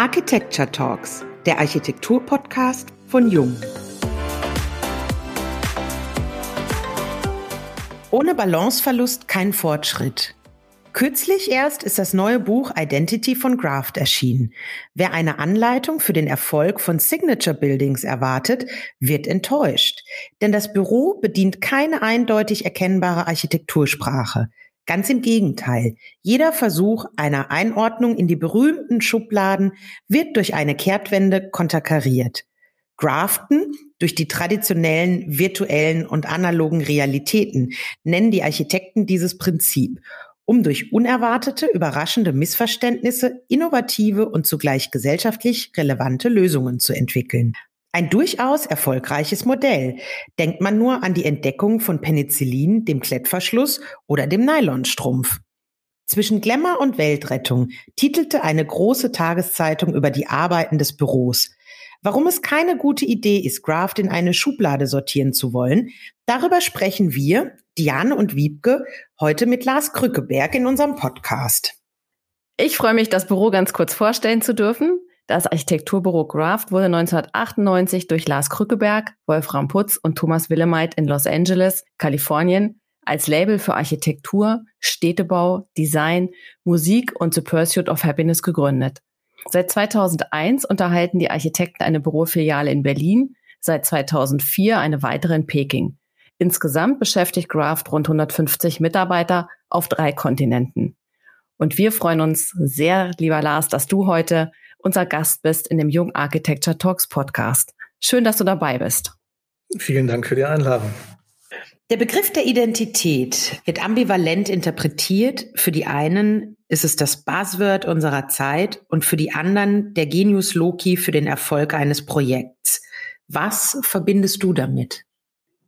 Architecture Talks, der Architektur-Podcast von Jung. Ohne Balanceverlust kein Fortschritt. Kürzlich erst ist das neue Buch Identity von Graft erschienen. Wer eine Anleitung für den Erfolg von Signature Buildings erwartet, wird enttäuscht. Denn das Büro bedient keine eindeutig erkennbare Architektursprache. Ganz im Gegenteil. Jeder Versuch einer Einordnung in die berühmten Schubladen wird durch eine Kehrtwende konterkariert. Graften durch die traditionellen virtuellen und analogen Realitäten nennen die Architekten dieses Prinzip um durch unerwartete, überraschende Missverständnisse innovative und zugleich gesellschaftlich relevante Lösungen zu entwickeln. Ein durchaus erfolgreiches Modell. Denkt man nur an die Entdeckung von Penicillin, dem Klettverschluss oder dem Nylonstrumpf. Zwischen Glamour und Weltrettung titelte eine große Tageszeitung über die Arbeiten des Büros. Warum es keine gute Idee ist, Graft in eine Schublade sortieren zu wollen, darüber sprechen wir, Diane und Wiebke, heute mit Lars Krückeberg in unserem Podcast. Ich freue mich, das Büro ganz kurz vorstellen zu dürfen. Das Architekturbüro Graft wurde 1998 durch Lars Krückeberg, Wolfram Putz und Thomas Willemeit in Los Angeles, Kalifornien, als Label für Architektur, Städtebau, Design, Musik und The Pursuit of Happiness gegründet. Seit 2001 unterhalten die Architekten eine Bürofiliale in Berlin, seit 2004 eine weitere in Peking. Insgesamt beschäftigt Graft rund 150 Mitarbeiter auf drei Kontinenten. Und wir freuen uns sehr, lieber Lars, dass du heute unser Gast bist in dem Jung Architecture Talks Podcast. Schön, dass du dabei bist. Vielen Dank für die Einladung. Der Begriff der Identität wird ambivalent interpretiert. Für die einen ist es das Buzzword unserer Zeit und für die anderen der Genius Loki für den Erfolg eines Projekts. Was verbindest du damit?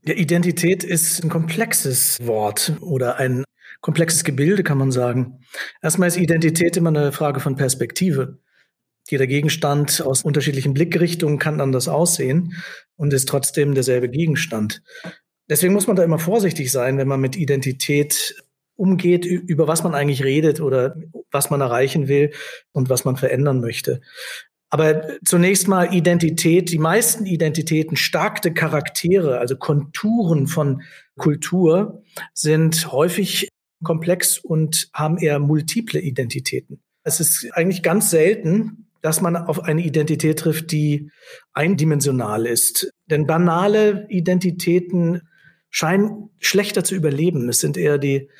Ja, Identität ist ein komplexes Wort oder ein komplexes Gebilde, kann man sagen. Erstmal ist Identität immer eine Frage von Perspektive. Jeder Gegenstand aus unterschiedlichen Blickrichtungen kann anders aussehen und ist trotzdem derselbe Gegenstand. Deswegen muss man da immer vorsichtig sein, wenn man mit Identität umgeht, über was man eigentlich redet oder was man erreichen will und was man verändern möchte. Aber zunächst mal Identität. Die meisten Identitäten, starke Charaktere, also Konturen von Kultur, sind häufig komplex und haben eher multiple Identitäten. Es ist eigentlich ganz selten, dass man auf eine Identität trifft, die eindimensional ist. Denn banale Identitäten scheinen schlechter zu überleben. Es sind eher die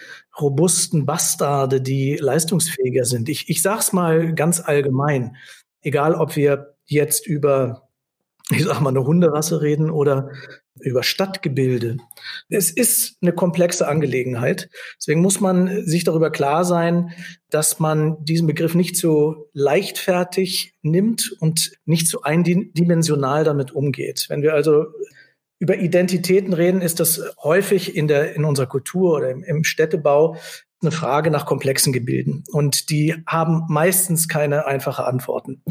robusten Bastarde, die leistungsfähiger sind. Ich, ich sage es mal ganz allgemein, egal ob wir jetzt über, ich sag mal, eine Hunderasse reden oder über Stadtgebilde. Es ist eine komplexe Angelegenheit. Deswegen muss man sich darüber klar sein, dass man diesen Begriff nicht so leichtfertig nimmt und nicht so eindimensional damit umgeht. Wenn wir also über Identitäten reden, ist das häufig in der, in unserer Kultur oder im, im Städtebau eine Frage nach komplexen Gebilden. Und die haben meistens keine einfache Antworten.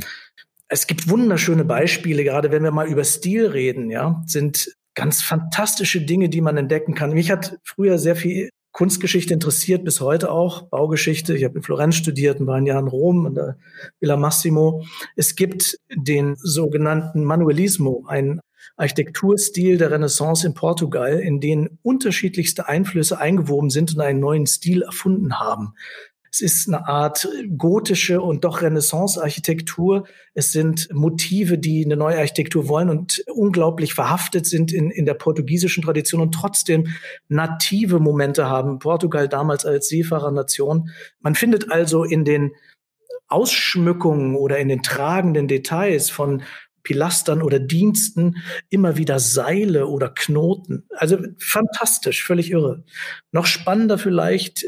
Es gibt wunderschöne Beispiele, gerade wenn wir mal über Stil reden, ja, sind ganz fantastische Dinge, die man entdecken kann. Mich hat früher sehr viel Kunstgeschichte interessiert, bis heute auch, Baugeschichte. Ich habe in Florenz studiert und war ein Jahr in Rom, in der Villa Massimo. Es gibt den sogenannten Manuelismo, ein Architekturstil der Renaissance in Portugal, in denen unterschiedlichste Einflüsse eingewoben sind und einen neuen Stil erfunden haben. Es ist eine Art gotische und doch Renaissance-Architektur. Es sind Motive, die eine neue Architektur wollen und unglaublich verhaftet sind in, in der portugiesischen Tradition und trotzdem native Momente haben. Portugal damals als Seefahrernation. Man findet also in den Ausschmückungen oder in den tragenden Details von Pilastern oder Diensten immer wieder Seile oder Knoten. Also fantastisch, völlig irre. Noch spannender vielleicht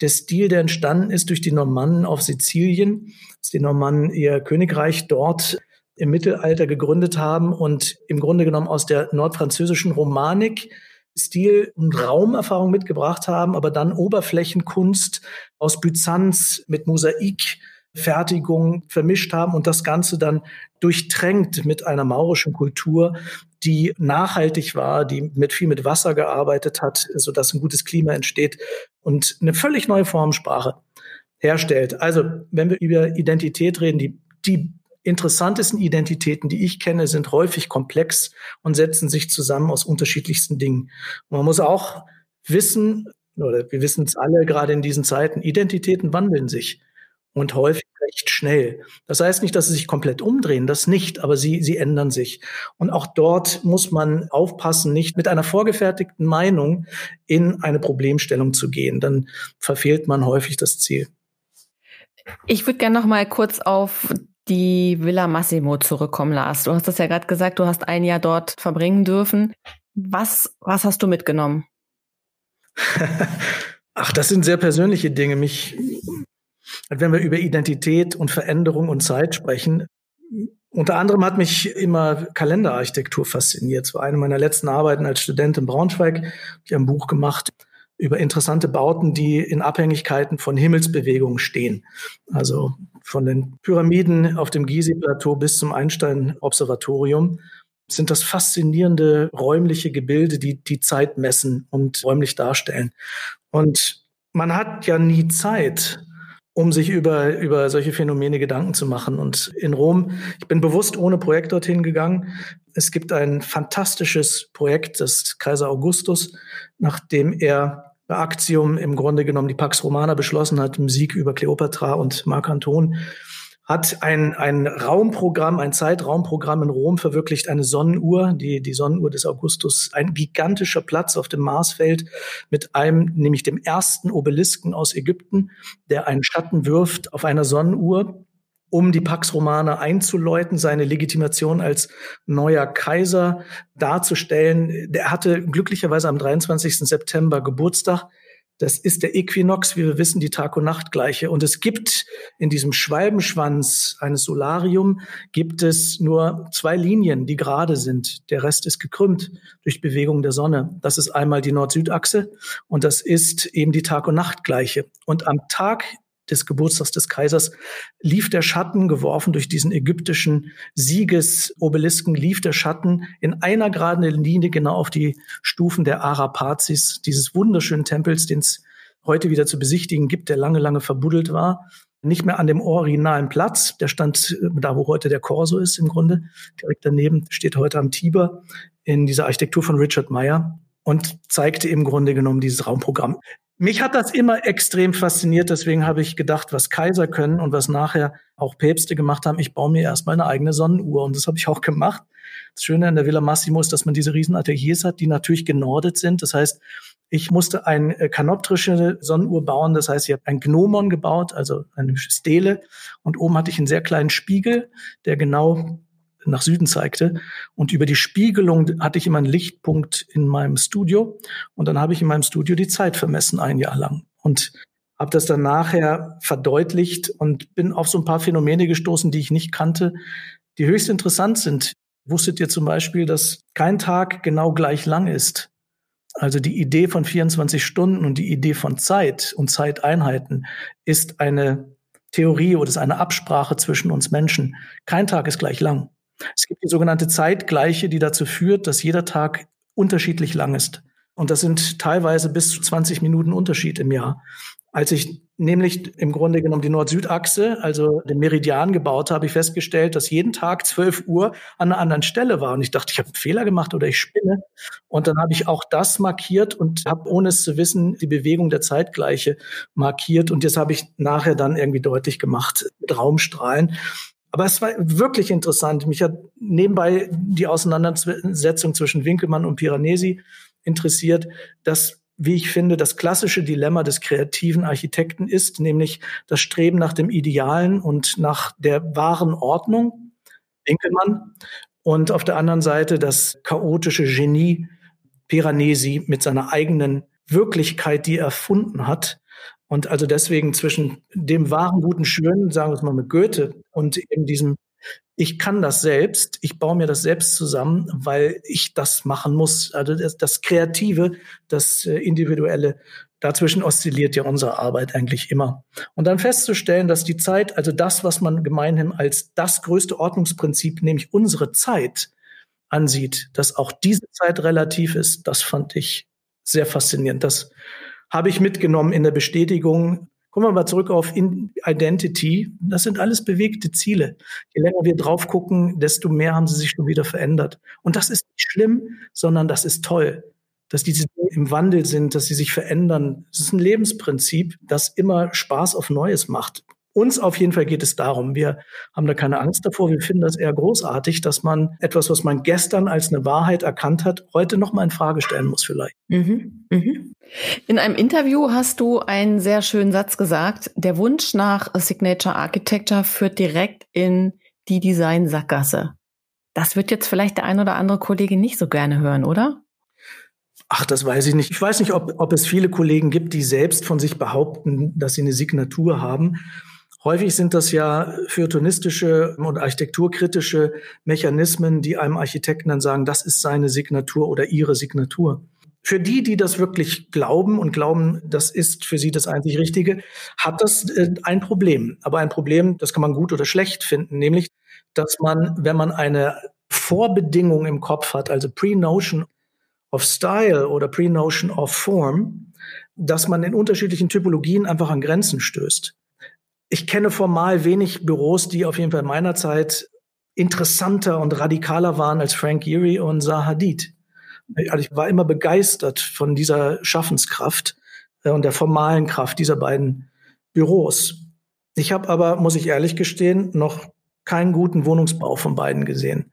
der Stil, der entstanden ist durch die Normannen auf Sizilien, dass die Normannen ihr Königreich dort im Mittelalter gegründet haben und im Grunde genommen aus der nordfranzösischen Romanik Stil und Raumerfahrung mitgebracht haben, aber dann Oberflächenkunst aus Byzanz mit Mosaik Fertigung vermischt haben und das Ganze dann durchtränkt mit einer maurischen Kultur, die nachhaltig war, die mit viel mit Wasser gearbeitet hat, so dass ein gutes Klima entsteht und eine völlig neue Formsprache herstellt. Also, wenn wir über Identität reden, die, die interessantesten Identitäten, die ich kenne, sind häufig komplex und setzen sich zusammen aus unterschiedlichsten Dingen. Man muss auch wissen, oder wir wissen es alle gerade in diesen Zeiten, Identitäten wandeln sich und häufig recht schnell. Das heißt nicht, dass sie sich komplett umdrehen, das nicht, aber sie, sie ändern sich. Und auch dort muss man aufpassen, nicht mit einer vorgefertigten Meinung in eine Problemstellung zu gehen. Dann verfehlt man häufig das Ziel. Ich würde gerne noch mal kurz auf die Villa Massimo zurückkommen, Lars. Du hast das ja gerade gesagt, du hast ein Jahr dort verbringen dürfen. Was, was hast du mitgenommen? Ach, das sind sehr persönliche Dinge. Mich, wenn wir über Identität und Veränderung und Zeit sprechen, unter anderem hat mich immer Kalenderarchitektur fasziniert. Es war eine meiner letzten Arbeiten als Student in Braunschweig. Ich habe ein Buch gemacht über interessante Bauten, die in Abhängigkeiten von Himmelsbewegungen stehen. Also von den Pyramiden auf dem Gizeh-Plateau bis zum Einstein-Observatorium sind das faszinierende räumliche Gebilde, die die Zeit messen und räumlich darstellen. Und man hat ja nie Zeit, um sich über, über solche Phänomene Gedanken zu machen. Und in Rom, ich bin bewusst ohne Projekt dorthin gegangen. Es gibt ein fantastisches Projekt des Kaiser Augustus, nachdem er bei Actium im Grunde genommen die Pax Romana beschlossen hat, im Sieg über Kleopatra und Marc Anton hat ein, ein Raumprogramm, ein Zeitraumprogramm in Rom verwirklicht, eine Sonnenuhr, die, die Sonnenuhr des Augustus, ein gigantischer Platz auf dem Marsfeld mit einem, nämlich dem ersten Obelisken aus Ägypten, der einen Schatten wirft auf einer Sonnenuhr, um die Pax Romana einzuläuten, seine Legitimation als neuer Kaiser darzustellen. Der hatte glücklicherweise am 23. September Geburtstag. Das ist der Äquinox, wie wir wissen, die Tag- und Nachtgleiche. Und es gibt in diesem Schwalbenschwanz eines Solarium gibt es nur zwei Linien, die gerade sind. Der Rest ist gekrümmt durch Bewegung der Sonne. Das ist einmal die Nord-Süd-Achse und das ist eben die Tag- und Nachtgleiche. Und am Tag des Geburtstags des Kaisers, lief der Schatten, geworfen durch diesen ägyptischen Siegesobelisken, lief der Schatten in einer geraden Linie genau auf die Stufen der Arapazis, dieses wunderschönen Tempels, den es heute wieder zu besichtigen gibt, der lange, lange verbuddelt war. Nicht mehr an dem originalen Platz, der stand äh, da, wo heute der Corso ist im Grunde. Direkt daneben steht heute am Tiber in dieser Architektur von Richard Meyer und zeigte im Grunde genommen dieses Raumprogramm. Mich hat das immer extrem fasziniert, deswegen habe ich gedacht, was Kaiser können und was nachher auch Päpste gemacht haben, ich baue mir erstmal eine eigene Sonnenuhr und das habe ich auch gemacht. Das Schöne an der Villa Massimo ist, dass man diese riesen Ateliers hat, die natürlich genordet sind. Das heißt, ich musste eine äh, kanoptrische Sonnenuhr bauen. Das heißt, ich habe ein Gnomon gebaut, also eine Stele. Und oben hatte ich einen sehr kleinen Spiegel, der genau nach Süden zeigte. Und über die Spiegelung hatte ich immer einen Lichtpunkt in meinem Studio. Und dann habe ich in meinem Studio die Zeit vermessen, ein Jahr lang. Und habe das dann nachher verdeutlicht und bin auf so ein paar Phänomene gestoßen, die ich nicht kannte, die höchst interessant sind. Wusstet ihr zum Beispiel, dass kein Tag genau gleich lang ist? Also die Idee von 24 Stunden und die Idee von Zeit und Zeiteinheiten ist eine Theorie oder ist eine Absprache zwischen uns Menschen. Kein Tag ist gleich lang. Es gibt die sogenannte Zeitgleiche, die dazu führt, dass jeder Tag unterschiedlich lang ist. Und das sind teilweise bis zu 20 Minuten Unterschied im Jahr. Als ich nämlich im Grunde genommen die Nord-Süd-Achse, also den Meridian gebaut habe, ich festgestellt, dass jeden Tag 12 Uhr an einer anderen Stelle war. Und ich dachte, ich habe einen Fehler gemacht oder ich spinne. Und dann habe ich auch das markiert und habe, ohne es zu wissen, die Bewegung der Zeitgleiche markiert. Und das habe ich nachher dann irgendwie deutlich gemacht mit Raumstrahlen. Aber es war wirklich interessant. Mich hat nebenbei die Auseinandersetzung zwischen Winkelmann und Piranesi interessiert, dass wie ich finde, das klassische Dilemma des kreativen Architekten ist, nämlich das Streben nach dem Idealen und nach der wahren Ordnung, Winkelmann, und auf der anderen Seite das chaotische Genie Piranesi mit seiner eigenen Wirklichkeit, die er erfunden hat, und also deswegen zwischen dem wahren, guten, schönen, sagen wir es mal mit Goethe, und eben diesem, ich kann das selbst, ich baue mir das selbst zusammen, weil ich das machen muss. Also das, das Kreative, das äh, Individuelle, dazwischen oszilliert ja unsere Arbeit eigentlich immer. Und dann festzustellen, dass die Zeit, also das, was man gemeinhin als das größte Ordnungsprinzip, nämlich unsere Zeit, ansieht, dass auch diese Zeit relativ ist, das fand ich sehr faszinierend. Das habe ich mitgenommen in der Bestätigung, Kommen wir mal zurück auf Identity. Das sind alles bewegte Ziele. Je länger wir drauf gucken, desto mehr haben sie sich schon wieder verändert. Und das ist nicht schlimm, sondern das ist toll, dass diese Dinge im Wandel sind, dass sie sich verändern. Es ist ein Lebensprinzip, das immer Spaß auf Neues macht. Uns auf jeden Fall geht es darum, wir haben da keine Angst davor. Wir finden das eher großartig, dass man etwas, was man gestern als eine Wahrheit erkannt hat, heute nochmal in Frage stellen muss vielleicht. Mhm. Mhm. In einem Interview hast du einen sehr schönen Satz gesagt. Der Wunsch nach Signature Architecture führt direkt in die Design-Sackgasse. Das wird jetzt vielleicht der ein oder andere Kollege nicht so gerne hören, oder? Ach, das weiß ich nicht. Ich weiß nicht, ob, ob es viele Kollegen gibt, die selbst von sich behaupten, dass sie eine Signatur haben. Häufig sind das ja feuilletonistische und architekturkritische Mechanismen, die einem Architekten dann sagen, das ist seine Signatur oder ihre Signatur. Für die, die das wirklich glauben und glauben, das ist für sie das einzig Richtige, hat das äh, ein Problem. Aber ein Problem, das kann man gut oder schlecht finden, nämlich, dass man, wenn man eine Vorbedingung im Kopf hat, also Pre-Notion of Style oder Pre-Notion of Form, dass man in unterschiedlichen Typologien einfach an Grenzen stößt ich kenne formal wenig Büros, die auf jeden Fall in meiner Zeit interessanter und radikaler waren als Frank Gehry und Zaha Hadid. Also ich war immer begeistert von dieser Schaffenskraft äh, und der formalen Kraft dieser beiden Büros. Ich habe aber, muss ich ehrlich gestehen, noch keinen guten Wohnungsbau von beiden gesehen.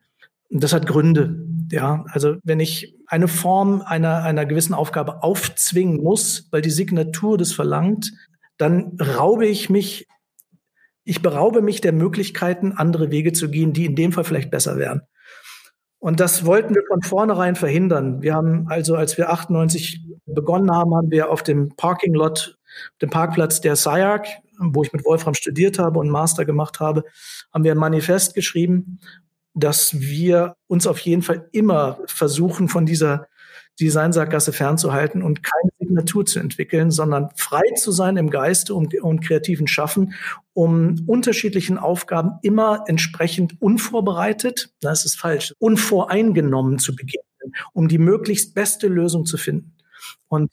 Und das hat Gründe. Ja, also wenn ich eine Form einer, einer gewissen Aufgabe aufzwingen muss, weil die Signatur das verlangt, dann raube ich mich ich beraube mich der Möglichkeiten, andere Wege zu gehen, die in dem Fall vielleicht besser wären. Und das wollten wir von vornherein verhindern. Wir haben also, als wir 98 begonnen haben, haben wir auf dem Parking Lot, dem Parkplatz der SIARC, wo ich mit Wolfram studiert habe und Master gemacht habe, haben wir ein Manifest geschrieben, dass wir uns auf jeden Fall immer versuchen, von dieser Designsackgasse fernzuhalten und keine Signatur zu entwickeln, sondern frei zu sein im Geiste und, und kreativen Schaffen, um unterschiedlichen Aufgaben immer entsprechend unvorbereitet, das ist falsch, unvoreingenommen zu begegnen, um die möglichst beste Lösung zu finden. Und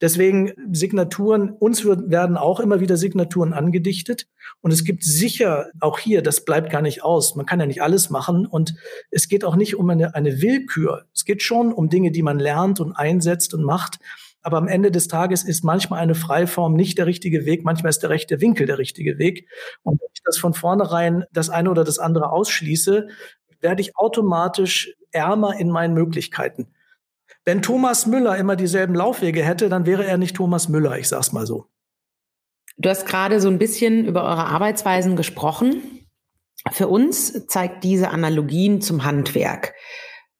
Deswegen Signaturen, uns werden auch immer wieder Signaturen angedichtet. Und es gibt sicher auch hier, das bleibt gar nicht aus. Man kann ja nicht alles machen. Und es geht auch nicht um eine, eine Willkür. Es geht schon um Dinge, die man lernt und einsetzt und macht. Aber am Ende des Tages ist manchmal eine Freiform nicht der richtige Weg, manchmal ist der rechte Winkel der richtige Weg. Und wenn ich das von vornherein das eine oder das andere ausschließe, werde ich automatisch ärmer in meinen Möglichkeiten. Wenn Thomas Müller immer dieselben Laufwege hätte, dann wäre er nicht Thomas Müller, ich sag's mal so. Du hast gerade so ein bisschen über eure Arbeitsweisen gesprochen. Für uns zeigt diese Analogien zum Handwerk.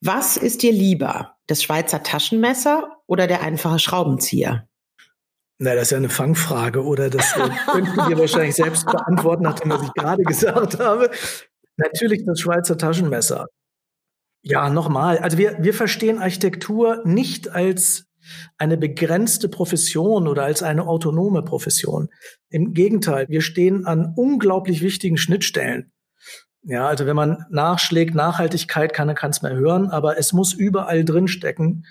Was ist dir lieber, das Schweizer Taschenmesser oder der einfache Schraubenzieher? Na, das ist ja eine Fangfrage, oder? Das äh, könnten wir wahrscheinlich selbst beantworten, nachdem was ich gerade gesagt habe. Natürlich das Schweizer Taschenmesser. Ja, nochmal. Also wir, wir verstehen Architektur nicht als eine begrenzte Profession oder als eine autonome Profession. Im Gegenteil, wir stehen an unglaublich wichtigen Schnittstellen. Ja, also wenn man nachschlägt, Nachhaltigkeit, kann kann es mehr hören, aber es muss überall drinstecken.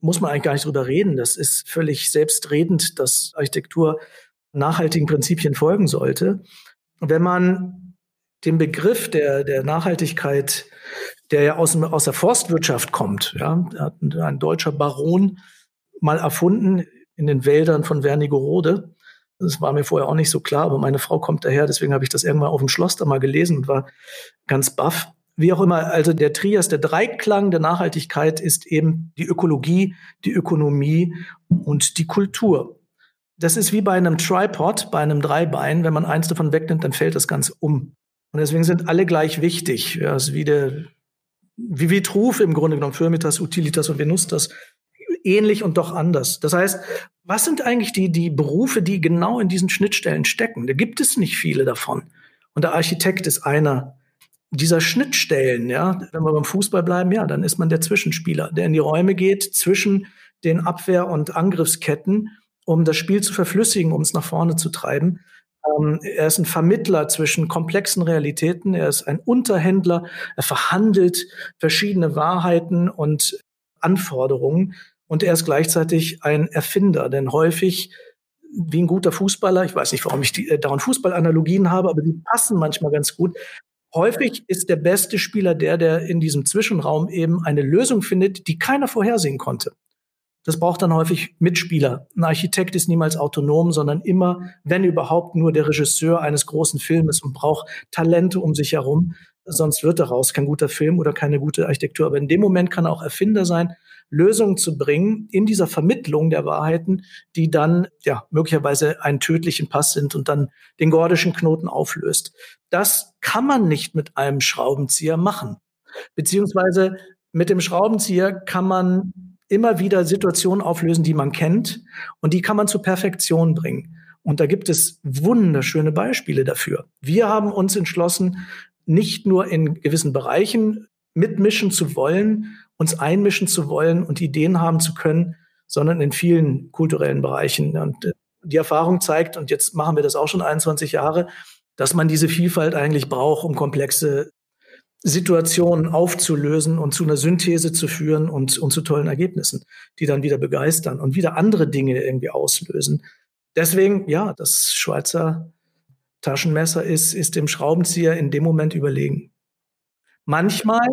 Muss man eigentlich gar nicht drüber reden. Das ist völlig selbstredend, dass Architektur nachhaltigen Prinzipien folgen sollte. Wenn man den Begriff der, der Nachhaltigkeit der ja aus, aus der Forstwirtschaft kommt. Ja, hat ein deutscher Baron mal erfunden in den Wäldern von Wernigerode. Das war mir vorher auch nicht so klar, aber meine Frau kommt daher, deswegen habe ich das irgendwann auf dem Schloss da mal gelesen und war ganz baff. Wie auch immer, also der Trias, der Dreiklang der Nachhaltigkeit ist eben die Ökologie, die Ökonomie und die Kultur. Das ist wie bei einem Tripod, bei einem Dreibein. Wenn man eins davon wegnimmt, dann fällt das Ganze um. Und deswegen sind alle gleich wichtig. Ja, ist wie der wie Vitruf im Grunde genommen, Firmitas, Utilitas und Venustas, ähnlich und doch anders. Das heißt, was sind eigentlich die, die Berufe, die genau in diesen Schnittstellen stecken? Da gibt es nicht viele davon. Und der Architekt ist einer dieser Schnittstellen, ja. Wenn wir beim Fußball bleiben, ja, dann ist man der Zwischenspieler, der in die Räume geht zwischen den Abwehr- und Angriffsketten, um das Spiel zu verflüssigen, um es nach vorne zu treiben. Ähm, er ist ein Vermittler zwischen komplexen Realitäten. Er ist ein Unterhändler. Er verhandelt verschiedene Wahrheiten und Anforderungen. Und er ist gleichzeitig ein Erfinder, denn häufig wie ein guter Fußballer. Ich weiß nicht, warum ich die, äh, dauernd Fußballanalogien habe, aber die passen manchmal ganz gut. Häufig ist der beste Spieler der, der in diesem Zwischenraum eben eine Lösung findet, die keiner vorhersehen konnte. Das braucht dann häufig Mitspieler. Ein Architekt ist niemals autonom, sondern immer, wenn überhaupt, nur der Regisseur eines großen Filmes und braucht Talente um sich herum. Sonst wird daraus kein guter Film oder keine gute Architektur. Aber in dem Moment kann er auch Erfinder sein, Lösungen zu bringen in dieser Vermittlung der Wahrheiten, die dann ja möglicherweise einen tödlichen Pass sind und dann den gordischen Knoten auflöst. Das kann man nicht mit einem Schraubenzieher machen. Beziehungsweise mit dem Schraubenzieher kann man immer wieder Situationen auflösen, die man kennt und die kann man zur Perfektion bringen. Und da gibt es wunderschöne Beispiele dafür. Wir haben uns entschlossen, nicht nur in gewissen Bereichen mitmischen zu wollen, uns einmischen zu wollen und Ideen haben zu können, sondern in vielen kulturellen Bereichen. Und äh, die Erfahrung zeigt, und jetzt machen wir das auch schon 21 Jahre, dass man diese Vielfalt eigentlich braucht, um komplexe Situationen aufzulösen und zu einer Synthese zu führen und, und zu tollen Ergebnissen, die dann wieder begeistern und wieder andere Dinge irgendwie auslösen. Deswegen, ja, das Schweizer Taschenmesser ist, ist dem Schraubenzieher in dem Moment überlegen. Manchmal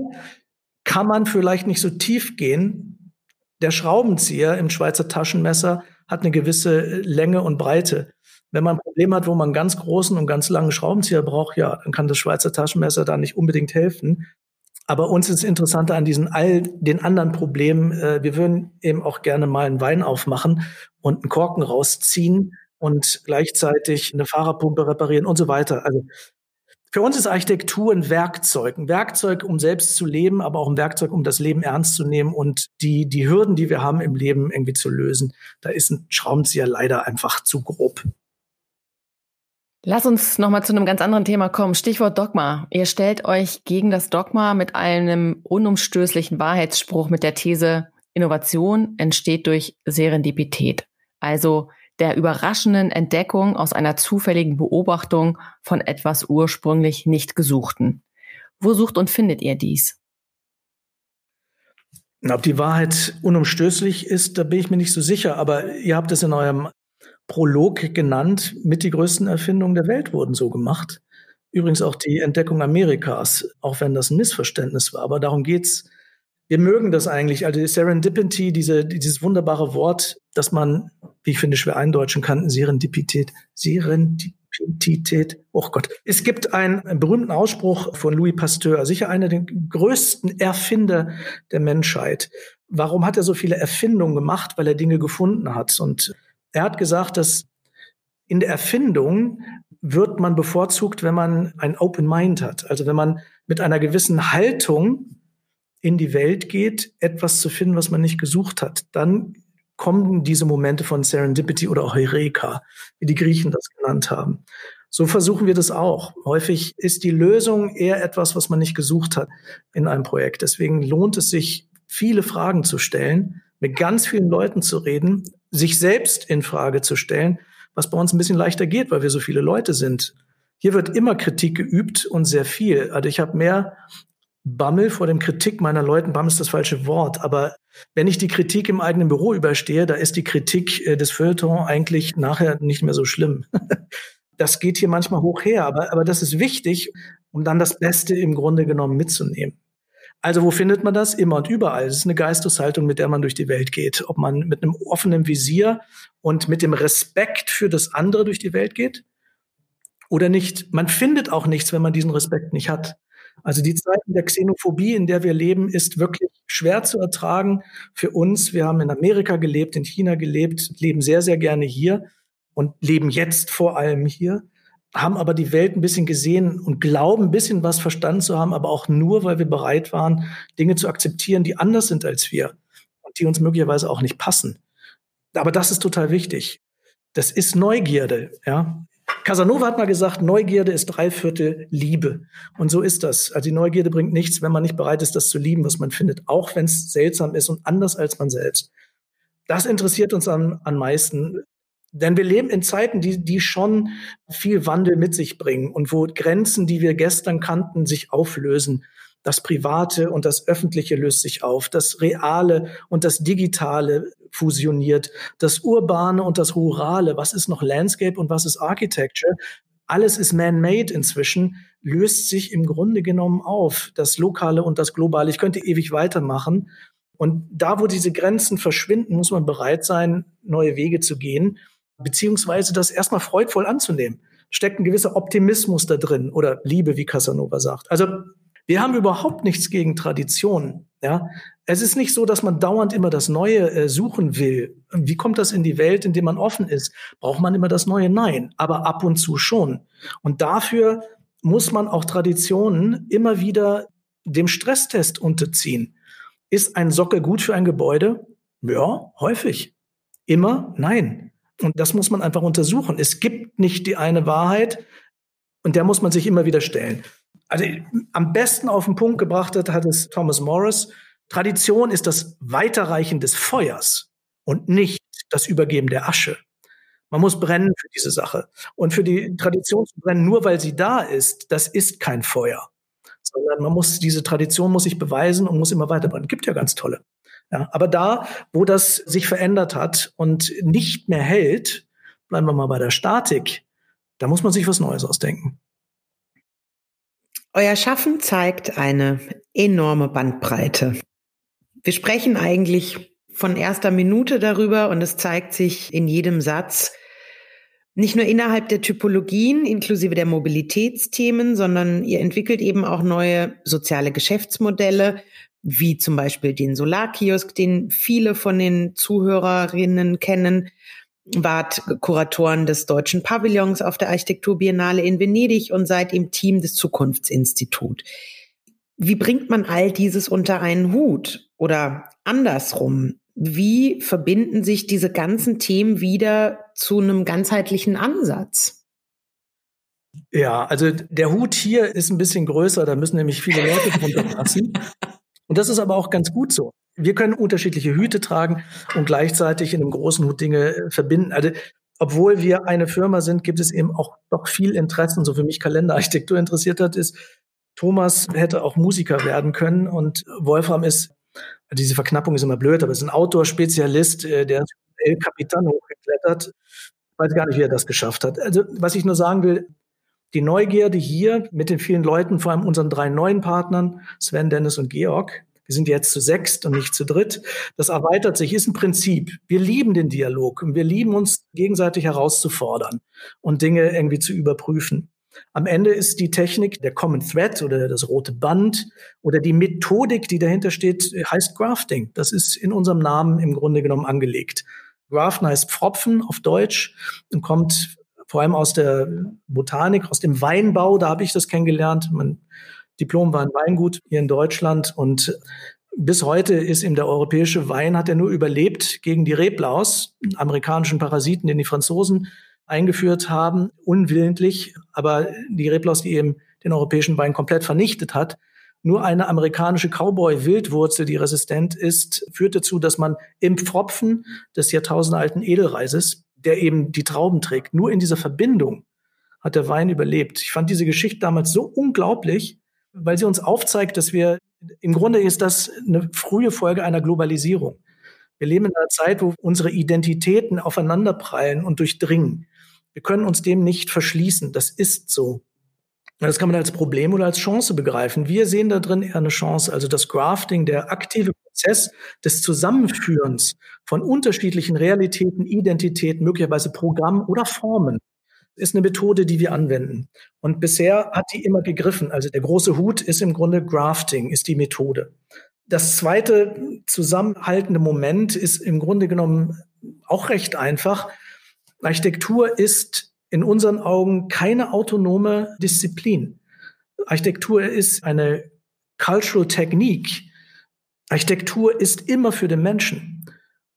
kann man vielleicht nicht so tief gehen. Der Schraubenzieher im Schweizer Taschenmesser hat eine gewisse Länge und Breite. Wenn man ein Problem hat, wo man ganz großen und ganz langen Schraubenzieher braucht, ja, dann kann das Schweizer Taschenmesser da nicht unbedingt helfen. Aber uns ist interessanter an diesen all den anderen Problemen. Äh, wir würden eben auch gerne mal einen Wein aufmachen und einen Korken rausziehen und gleichzeitig eine Fahrerpumpe reparieren und so weiter. Also für uns ist Architektur ein Werkzeug, ein Werkzeug, um selbst zu leben, aber auch ein Werkzeug, um das Leben ernst zu nehmen und die, die Hürden, die wir haben im Leben irgendwie zu lösen. Da ist ein Schraubenzieher leider einfach zu grob. Lass uns nochmal zu einem ganz anderen Thema kommen. Stichwort Dogma. Ihr stellt euch gegen das Dogma mit einem unumstößlichen Wahrheitsspruch mit der These, Innovation entsteht durch Serendipität. Also der überraschenden Entdeckung aus einer zufälligen Beobachtung von etwas ursprünglich nicht Gesuchten. Wo sucht und findet ihr dies? Ob die Wahrheit unumstößlich ist, da bin ich mir nicht so sicher, aber ihr habt es in eurem Prolog genannt, mit die größten Erfindungen der Welt wurden so gemacht. Übrigens auch die Entdeckung Amerikas, auch wenn das ein Missverständnis war, aber darum geht's wir mögen das eigentlich. Also die Serendipity, diese, dieses wunderbare Wort, das man, wie ich finde, schwer eindeutschen kann, Serendipität. Serendipität. Oh Gott. Es gibt einen, einen berühmten Ausspruch von Louis Pasteur, sicher einer der größten Erfinder der Menschheit. Warum hat er so viele Erfindungen gemacht? Weil er Dinge gefunden hat. Und er hat gesagt, dass in der Erfindung wird man bevorzugt, wenn man ein Open Mind hat. Also wenn man mit einer gewissen Haltung in die Welt geht, etwas zu finden, was man nicht gesucht hat, dann kommen diese Momente von Serendipity oder Heureka, wie die Griechen das genannt haben. So versuchen wir das auch. Häufig ist die Lösung eher etwas, was man nicht gesucht hat in einem Projekt. Deswegen lohnt es sich, viele Fragen zu stellen, mit ganz vielen Leuten zu reden, sich selbst in Frage zu stellen, was bei uns ein bisschen leichter geht, weil wir so viele Leute sind. Hier wird immer Kritik geübt und sehr viel. Also ich habe mehr Bammel vor dem Kritik meiner Leuten. Bammel ist das falsche Wort, aber wenn ich die Kritik im eigenen Büro überstehe, da ist die Kritik äh, des Feuilleton eigentlich nachher nicht mehr so schlimm. das geht hier manchmal hoch her, aber, aber das ist wichtig, um dann das Beste im Grunde genommen mitzunehmen. Also wo findet man das? Immer und überall. Es ist eine Geisteshaltung, mit der man durch die Welt geht. Ob man mit einem offenen Visier und mit dem Respekt für das andere durch die Welt geht oder nicht. Man findet auch nichts, wenn man diesen Respekt nicht hat. Also die Zeiten der Xenophobie, in der wir leben, ist wirklich schwer zu ertragen für uns. Wir haben in Amerika gelebt, in China gelebt, leben sehr, sehr gerne hier und leben jetzt vor allem hier, haben aber die Welt ein bisschen gesehen und glauben ein bisschen was verstanden zu haben, aber auch nur, weil wir bereit waren, Dinge zu akzeptieren, die anders sind als wir und die uns möglicherweise auch nicht passen. Aber das ist total wichtig. Das ist Neugierde, ja. Casanova hat mal gesagt, Neugierde ist drei Viertel Liebe. Und so ist das. Also die Neugierde bringt nichts, wenn man nicht bereit ist, das zu lieben, was man findet, auch wenn es seltsam ist und anders als man selbst. Das interessiert uns am, am meisten. Denn wir leben in Zeiten, die, die schon viel Wandel mit sich bringen und wo Grenzen, die wir gestern kannten, sich auflösen. Das Private und das Öffentliche löst sich auf. Das Reale und das Digitale fusioniert. Das Urbane und das Rurale. Was ist noch Landscape und was ist Architecture? Alles ist man-made inzwischen, löst sich im Grunde genommen auf. Das Lokale und das Globale. Ich könnte ewig weitermachen. Und da, wo diese Grenzen verschwinden, muss man bereit sein, neue Wege zu gehen, beziehungsweise das erstmal freudvoll anzunehmen. Steckt ein gewisser Optimismus da drin oder Liebe, wie Casanova sagt. Also wir haben überhaupt nichts gegen Tradition. Ja, es ist nicht so, dass man dauernd immer das Neue äh, suchen will. Wie kommt das in die Welt, in der man offen ist? Braucht man immer das Neue? Nein, aber ab und zu schon. Und dafür muss man auch Traditionen immer wieder dem Stresstest unterziehen. Ist ein Sockel gut für ein Gebäude? Ja, häufig. Immer? Nein. Und das muss man einfach untersuchen. Es gibt nicht die eine Wahrheit und der muss man sich immer wieder stellen. Also am besten auf den Punkt gebracht hat, hat es Thomas Morris. Tradition ist das Weiterreichen des Feuers und nicht das Übergeben der Asche. Man muss brennen für diese Sache. Und für die Tradition zu brennen, nur weil sie da ist, das ist kein Feuer. Sondern man muss, diese Tradition muss sich beweisen und muss immer weiter brennen. Gibt ja ganz tolle. Ja, aber da, wo das sich verändert hat und nicht mehr hält, bleiben wir mal bei der Statik, da muss man sich was Neues ausdenken. Euer Schaffen zeigt eine enorme Bandbreite. Wir sprechen eigentlich von erster Minute darüber und es zeigt sich in jedem Satz, nicht nur innerhalb der Typologien inklusive der Mobilitätsthemen, sondern ihr entwickelt eben auch neue soziale Geschäftsmodelle, wie zum Beispiel den Solarkiosk, den viele von den Zuhörerinnen kennen, wart Kuratoren des deutschen Pavillons auf der Architekturbiennale in Venedig und seid im Team des Zukunftsinstitut. Wie bringt man all dieses unter einen Hut? Oder andersrum, wie verbinden sich diese ganzen Themen wieder zu einem ganzheitlichen Ansatz? Ja, also der Hut hier ist ein bisschen größer, da müssen nämlich viele Leute drunter passen. Und das ist aber auch ganz gut so. Wir können unterschiedliche Hüte tragen und gleichzeitig in einem großen Hut Dinge äh, verbinden. Also, obwohl wir eine Firma sind, gibt es eben auch doch viel Interesse. Und so für mich Kalenderarchitektur interessiert hat, ist, Thomas hätte auch Musiker werden können und Wolfram ist, diese Verknappung ist immer blöd, aber ist ein Outdoor-Spezialist, äh, der El Capitan hochgeklettert. Ich weiß gar nicht, wie er das geschafft hat. Also, was ich nur sagen will, die Neugierde hier mit den vielen Leuten, vor allem unseren drei neuen Partnern, Sven, Dennis und Georg, wir sind jetzt zu sechst und nicht zu dritt. Das erweitert sich, ist ein Prinzip. Wir lieben den Dialog und wir lieben uns gegenseitig herauszufordern und Dinge irgendwie zu überprüfen. Am Ende ist die Technik, der Common Thread oder das rote Band oder die Methodik, die dahinter steht, heißt Grafting. Das ist in unserem Namen im Grunde genommen angelegt. Graften heißt Pfropfen auf Deutsch und kommt vor allem aus der Botanik, aus dem Weinbau, da habe ich das kennengelernt. Mein Diplom war ein Weingut hier in Deutschland und bis heute ist ihm der europäische Wein, hat er nur überlebt gegen die Reblaus, amerikanischen Parasiten, den die Franzosen eingeführt haben, unwillentlich, aber die Reblaus, die eben den europäischen Wein komplett vernichtet hat. Nur eine amerikanische Cowboy-Wildwurzel, die resistent ist, führt dazu, dass man im Pfropfen des jahrtausendalten Edelreises der eben die Trauben trägt. Nur in dieser Verbindung hat der Wein überlebt. Ich fand diese Geschichte damals so unglaublich, weil sie uns aufzeigt, dass wir, im Grunde ist das eine frühe Folge einer Globalisierung. Wir leben in einer Zeit, wo unsere Identitäten aufeinanderprallen und durchdringen. Wir können uns dem nicht verschließen. Das ist so. Das kann man als Problem oder als Chance begreifen. Wir sehen da drin eher eine Chance. Also das Grafting, der aktive Prozess des Zusammenführens von unterschiedlichen Realitäten, Identitäten, möglicherweise Programmen oder Formen, ist eine Methode, die wir anwenden. Und bisher hat die immer gegriffen. Also der große Hut ist im Grunde Grafting, ist die Methode. Das zweite zusammenhaltende Moment ist im Grunde genommen auch recht einfach. Architektur ist in unseren Augen keine autonome Disziplin. Architektur ist eine Cultural Technique. Architektur ist immer für den Menschen.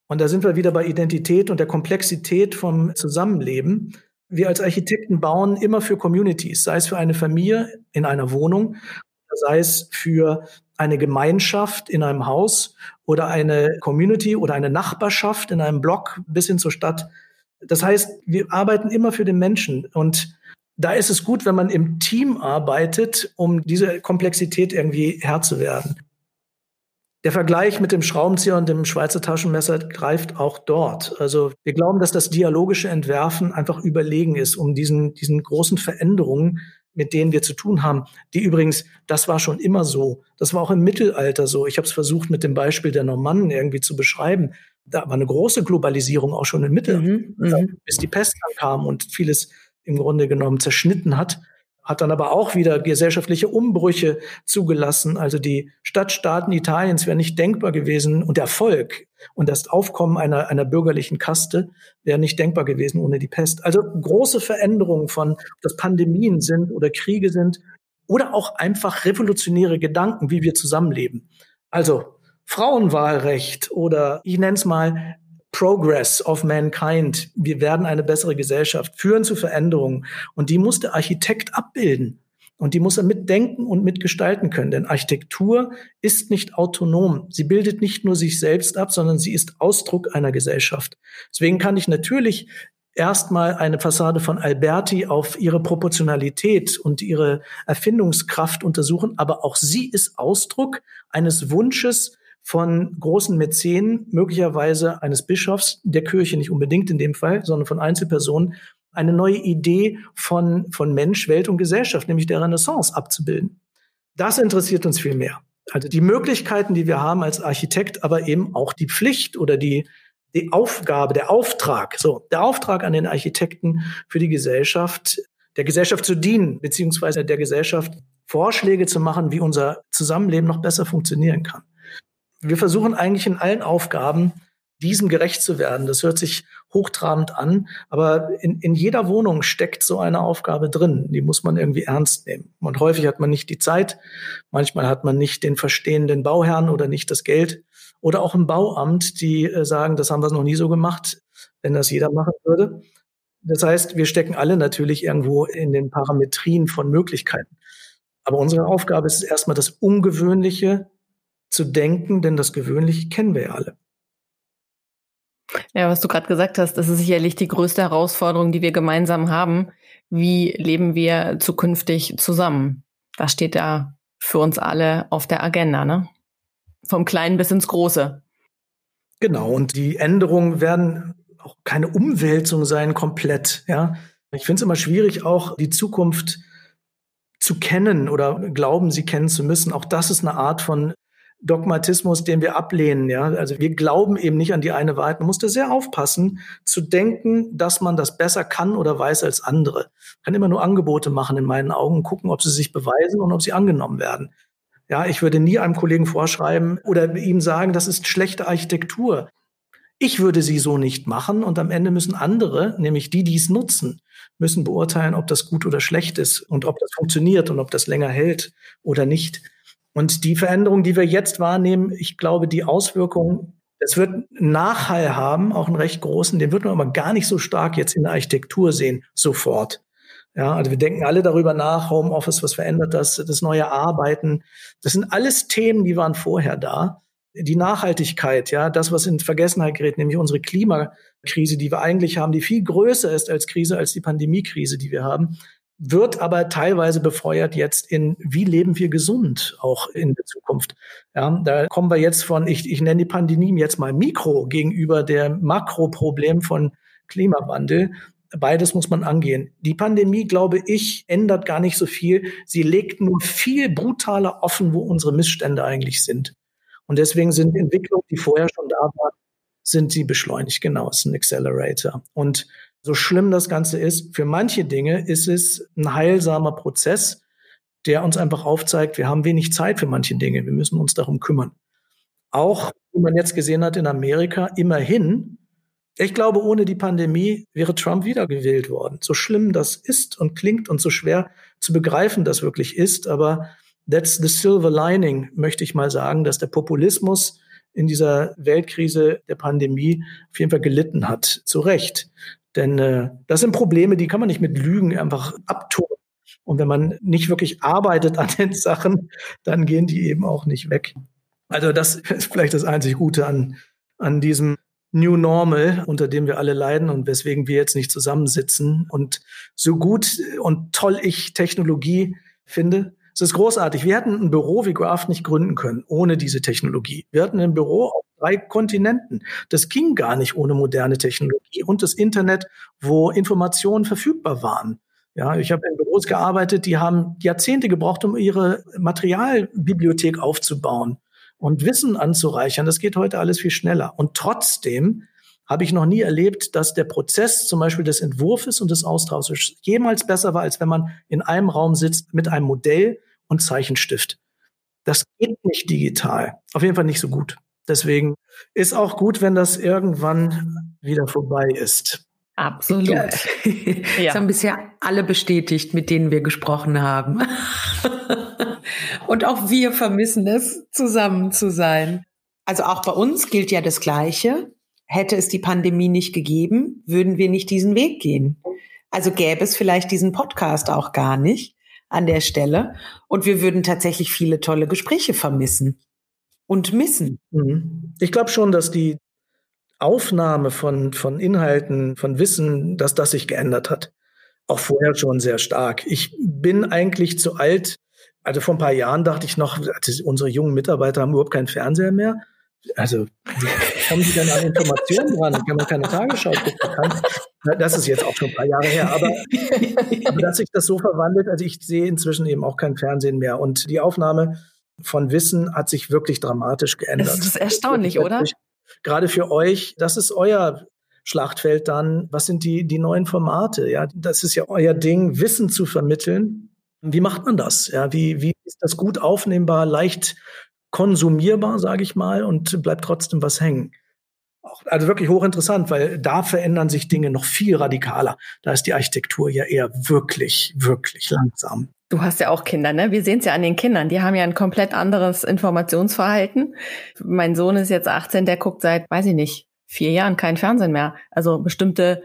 Und da sind wir wieder bei Identität und der Komplexität vom Zusammenleben. Wir als Architekten bauen immer für Communities, sei es für eine Familie in einer Wohnung, sei es für eine Gemeinschaft in einem Haus oder eine Community oder eine Nachbarschaft in einem Block bis hin zur Stadt. Das heißt, wir arbeiten immer für den Menschen und Da ist es gut, wenn man im Team arbeitet, um diese Komplexität irgendwie Herr zu werden. Der Vergleich mit dem Schraubenzieher und dem Schweizer Taschenmesser greift auch dort. Also wir glauben, dass das dialogische Entwerfen einfach überlegen ist, um diesen, diesen großen Veränderungen, mit denen wir zu tun haben, die übrigens, das war schon immer so, das war auch im Mittelalter so. Ich habe es versucht mit dem Beispiel der Normannen irgendwie zu beschreiben. Da war eine große Globalisierung auch schon im Mittelalter, mhm, mhm. bis die Pest dann kam und vieles im Grunde genommen zerschnitten hat hat dann aber auch wieder gesellschaftliche Umbrüche zugelassen. Also die Stadtstaaten Italiens wären nicht denkbar gewesen und der Volk und das Aufkommen einer, einer bürgerlichen Kaste wäre nicht denkbar gewesen ohne die Pest. Also große Veränderungen von, dass Pandemien sind oder Kriege sind oder auch einfach revolutionäre Gedanken, wie wir zusammenleben. Also Frauenwahlrecht oder ich nenne es mal Progress of Mankind. Wir werden eine bessere Gesellschaft führen zu Veränderungen. Und die muss der Architekt abbilden. Und die muss er mitdenken und mitgestalten können. Denn Architektur ist nicht autonom. Sie bildet nicht nur sich selbst ab, sondern sie ist Ausdruck einer Gesellschaft. Deswegen kann ich natürlich erstmal eine Fassade von Alberti auf ihre Proportionalität und ihre Erfindungskraft untersuchen. Aber auch sie ist Ausdruck eines Wunsches von großen Mäzenen, möglicherweise eines Bischofs, der Kirche nicht unbedingt in dem Fall, sondern von Einzelpersonen, eine neue Idee von, von Mensch, Welt und Gesellschaft, nämlich der Renaissance abzubilden. Das interessiert uns viel mehr. Also die Möglichkeiten, die wir haben als Architekt, aber eben auch die Pflicht oder die, die Aufgabe, der Auftrag, so, der Auftrag an den Architekten für die Gesellschaft, der Gesellschaft zu dienen, beziehungsweise der Gesellschaft Vorschläge zu machen, wie unser Zusammenleben noch besser funktionieren kann wir versuchen eigentlich in allen Aufgaben, diesem gerecht zu werden. Das hört sich hochtrabend an, aber in, in jeder Wohnung steckt so eine Aufgabe drin. Die muss man irgendwie ernst nehmen. Und häufig hat man nicht die Zeit, manchmal hat man nicht den verstehenden Bauherrn oder nicht das Geld oder auch im Bauamt, die äh, sagen, das haben wir noch nie so gemacht, wenn das jeder machen würde. Das heißt, wir stecken alle natürlich irgendwo in den Parametrien von Möglichkeiten. Aber unsere Aufgabe ist erstmal das Ungewöhnliche zu denken, denn das Gewöhnliche kennen wir ja alle. Ja, was du gerade gesagt hast, das ist sicherlich die größte Herausforderung, die wir gemeinsam haben. Wie leben wir zukünftig zusammen? Das steht da für uns alle auf der Agenda, ne? Vom Kleinen bis ins Große. Genau, und die Änderungen werden auch keine Umwälzung sein, komplett, ja. Ich finde es immer schwierig, auch die Zukunft zu kennen oder glauben, sie kennen zu müssen. Auch das ist eine Art von Dogmatismus, den wir ablehnen. Ja, also wir glauben eben nicht an die eine Wahrheit. Man muss da sehr aufpassen, zu denken, dass man das besser kann oder weiß als andere. Man kann immer nur Angebote machen in meinen Augen gucken, ob sie sich beweisen und ob sie angenommen werden. Ja, ich würde nie einem Kollegen vorschreiben oder ihm sagen, das ist schlechte Architektur. Ich würde sie so nicht machen und am Ende müssen andere, nämlich die, die es nutzen, müssen beurteilen, ob das gut oder schlecht ist und ob das funktioniert und ob das länger hält oder nicht. Und die Veränderung, die wir jetzt wahrnehmen, ich glaube, die Auswirkungen, es wird Nachhall haben, auch einen recht großen, den wird man aber gar nicht so stark jetzt in der Architektur sehen, sofort. Ja, also wir denken alle darüber nach, Homeoffice, was verändert das, das neue Arbeiten. Das sind alles Themen, die waren vorher da. Die Nachhaltigkeit, ja, das, was in Vergessenheit gerät, nämlich unsere Klimakrise, die wir eigentlich haben, die viel größer ist als Krise, als die Pandemiekrise, die wir haben wird aber teilweise befeuert jetzt in, wie leben wir gesund auch in der Zukunft. Ja, da kommen wir jetzt von, ich, ich nenne die Pandemie jetzt mal Mikro gegenüber der Makroproblem von Klimawandel. Beides muss man angehen. Die Pandemie, glaube ich, ändert gar nicht so viel. Sie legt nur viel brutaler offen, wo unsere Missstände eigentlich sind. Und deswegen sind Entwicklungen, die vorher schon da waren, sind sie beschleunigt. Genau, es ist ein Accelerator. Und so schlimm das Ganze ist, für manche Dinge ist es ein heilsamer Prozess, der uns einfach aufzeigt, wir haben wenig Zeit für manche Dinge. Wir müssen uns darum kümmern. Auch, wie man jetzt gesehen hat in Amerika, immerhin, ich glaube, ohne die Pandemie wäre Trump wiedergewählt worden. So schlimm das ist und klingt und so schwer zu begreifen das wirklich ist, aber that's the silver lining, möchte ich mal sagen, dass der Populismus in dieser Weltkrise der Pandemie auf jeden Fall gelitten hat. Zu Recht. Denn äh, das sind Probleme, die kann man nicht mit Lügen einfach abtun. Und wenn man nicht wirklich arbeitet an den Sachen, dann gehen die eben auch nicht weg. Also das ist vielleicht das einzig Gute an, an diesem New Normal, unter dem wir alle leiden und weswegen wir jetzt nicht zusammensitzen. Und so gut und toll ich Technologie finde, es ist großartig. Wir hätten ein Büro wie Graph nicht gründen können ohne diese Technologie. Wir hatten ein Büro auf drei Kontinenten. Das ging gar nicht ohne moderne Technologie und das Internet, wo Informationen verfügbar waren. Ja, ich habe in Büros gearbeitet, die haben Jahrzehnte gebraucht, um ihre Materialbibliothek aufzubauen und Wissen anzureichern. Das geht heute alles viel schneller. Und trotzdem habe ich noch nie erlebt, dass der Prozess zum Beispiel des Entwurfs und des Austausches jemals besser war, als wenn man in einem Raum sitzt mit einem Modell und Zeichenstift. Das geht nicht digital. Auf jeden Fall nicht so gut. Deswegen ist auch gut, wenn das irgendwann wieder vorbei ist. Absolut. Ja. Das haben bisher alle bestätigt, mit denen wir gesprochen haben. Und auch wir vermissen es, zusammen zu sein. Also auch bei uns gilt ja das Gleiche. Hätte es die Pandemie nicht gegeben, würden wir nicht diesen Weg gehen. Also gäbe es vielleicht diesen Podcast auch gar nicht an der Stelle. Und wir würden tatsächlich viele tolle Gespräche vermissen und missen. Mhm. Ich glaube schon, dass die Aufnahme von, von Inhalten, von Wissen, dass das sich geändert hat. Auch vorher schon sehr stark. Ich bin eigentlich zu alt. Also vor ein paar Jahren dachte ich noch, also unsere jungen Mitarbeiter haben überhaupt keinen Fernseher mehr. Also, kommen sie denn an Informationen dran, wenn man keine Tagesschau gucken kann? Das ist jetzt auch schon ein paar Jahre her, aber, aber dass sich das so verwandelt, also ich sehe inzwischen eben auch kein Fernsehen mehr. Und die Aufnahme von Wissen hat sich wirklich dramatisch geändert. Das ist erstaunlich, oder? Gerade für euch, das ist euer Schlachtfeld dann. Was sind die, die neuen Formate? Ja, das ist ja euer Ding, Wissen zu vermitteln. Wie macht man das? Ja, wie, wie ist das gut aufnehmbar, leicht konsumierbar, sage ich mal, und bleibt trotzdem was hängen? also wirklich hochinteressant, weil da verändern sich Dinge noch viel radikaler. Da ist die Architektur ja eher wirklich, wirklich langsam. Du hast ja auch Kinder, ne? Wir sehen es ja an den Kindern. Die haben ja ein komplett anderes Informationsverhalten. Mein Sohn ist jetzt 18, der guckt seit, weiß ich nicht, vier Jahren kein Fernsehen mehr. Also bestimmte